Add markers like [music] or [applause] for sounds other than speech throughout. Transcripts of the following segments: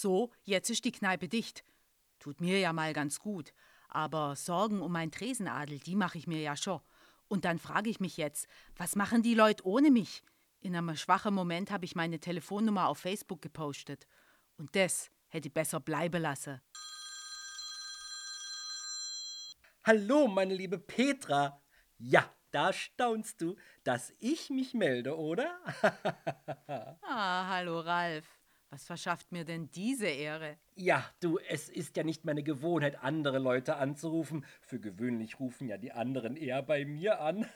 So, jetzt ist die Kneipe dicht. Tut mir ja mal ganz gut. Aber Sorgen um mein Tresenadel, die mache ich mir ja schon. Und dann frage ich mich jetzt, was machen die Leute ohne mich? In einem schwachen Moment habe ich meine Telefonnummer auf Facebook gepostet. Und das hätte ich besser bleiben lassen. Hallo, meine liebe Petra. Ja, da staunst du, dass ich mich melde, oder? [laughs] ah, hallo Ralf. Was verschafft mir denn diese Ehre? Ja, du, es ist ja nicht meine Gewohnheit, andere Leute anzurufen. Für gewöhnlich rufen ja die anderen eher bei mir an.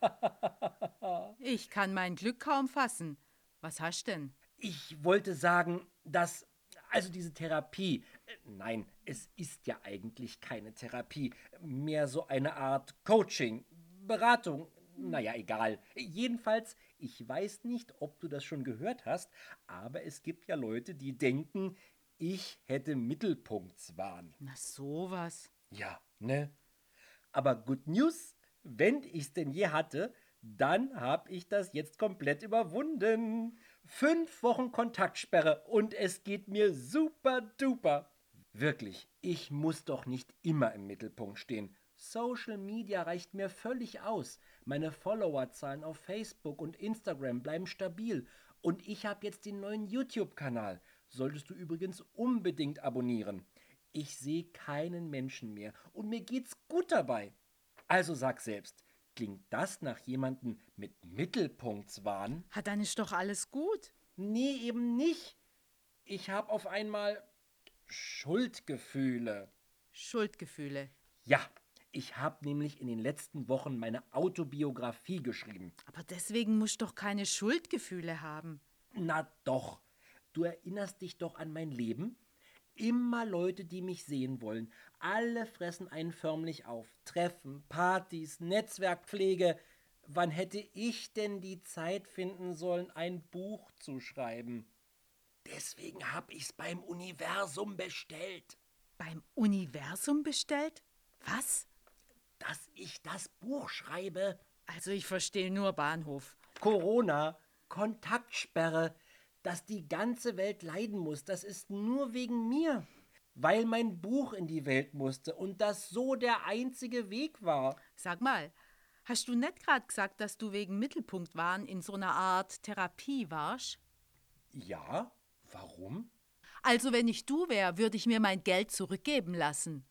[laughs] ich kann mein Glück kaum fassen. Was hast denn? Ich wollte sagen, dass also diese Therapie, äh, nein, es ist ja eigentlich keine Therapie, mehr so eine Art Coaching, Beratung, naja, egal. Jedenfalls, ich weiß nicht, ob du das schon gehört hast, aber es gibt ja Leute, die denken, ich hätte Mittelpunktswahn. Na sowas. Ja, ne? Aber Good News, wenn ich's denn je hatte, dann hab ich das jetzt komplett überwunden. Fünf Wochen Kontaktsperre und es geht mir super duper. Wirklich, ich muss doch nicht immer im Mittelpunkt stehen. Social Media reicht mir völlig aus. Meine Followerzahlen auf Facebook und Instagram bleiben stabil. Und ich habe jetzt den neuen YouTube-Kanal. Solltest du übrigens unbedingt abonnieren. Ich sehe keinen Menschen mehr und mir geht's gut dabei. Also sag selbst, klingt das nach jemandem mit Mittelpunktswahn? Hat dann ist doch alles gut. Nee, eben nicht. Ich habe auf einmal Schuldgefühle. Schuldgefühle? Ja, ich habe nämlich in den letzten Wochen meine Autobiografie geschrieben. Aber deswegen musst du doch keine Schuldgefühle haben. Na doch. Du erinnerst dich doch an mein Leben? Immer Leute, die mich sehen wollen. Alle fressen einen förmlich auf. Treffen, Partys, Netzwerkpflege. Wann hätte ich denn die Zeit finden sollen, ein Buch zu schreiben? Deswegen hab ich's beim Universum bestellt. Beim Universum bestellt? Was? Dass ich das Buch schreibe. Also ich verstehe nur Bahnhof. Corona, Kontaktsperre, dass die ganze Welt leiden muss, das ist nur wegen mir. Weil mein Buch in die Welt musste und das so der einzige Weg war. Sag mal, hast du nicht gerade gesagt, dass du wegen Mittelpunktwahn in so einer Art Therapie warst? Ja, warum? Also wenn ich du wäre, würde ich mir mein Geld zurückgeben lassen.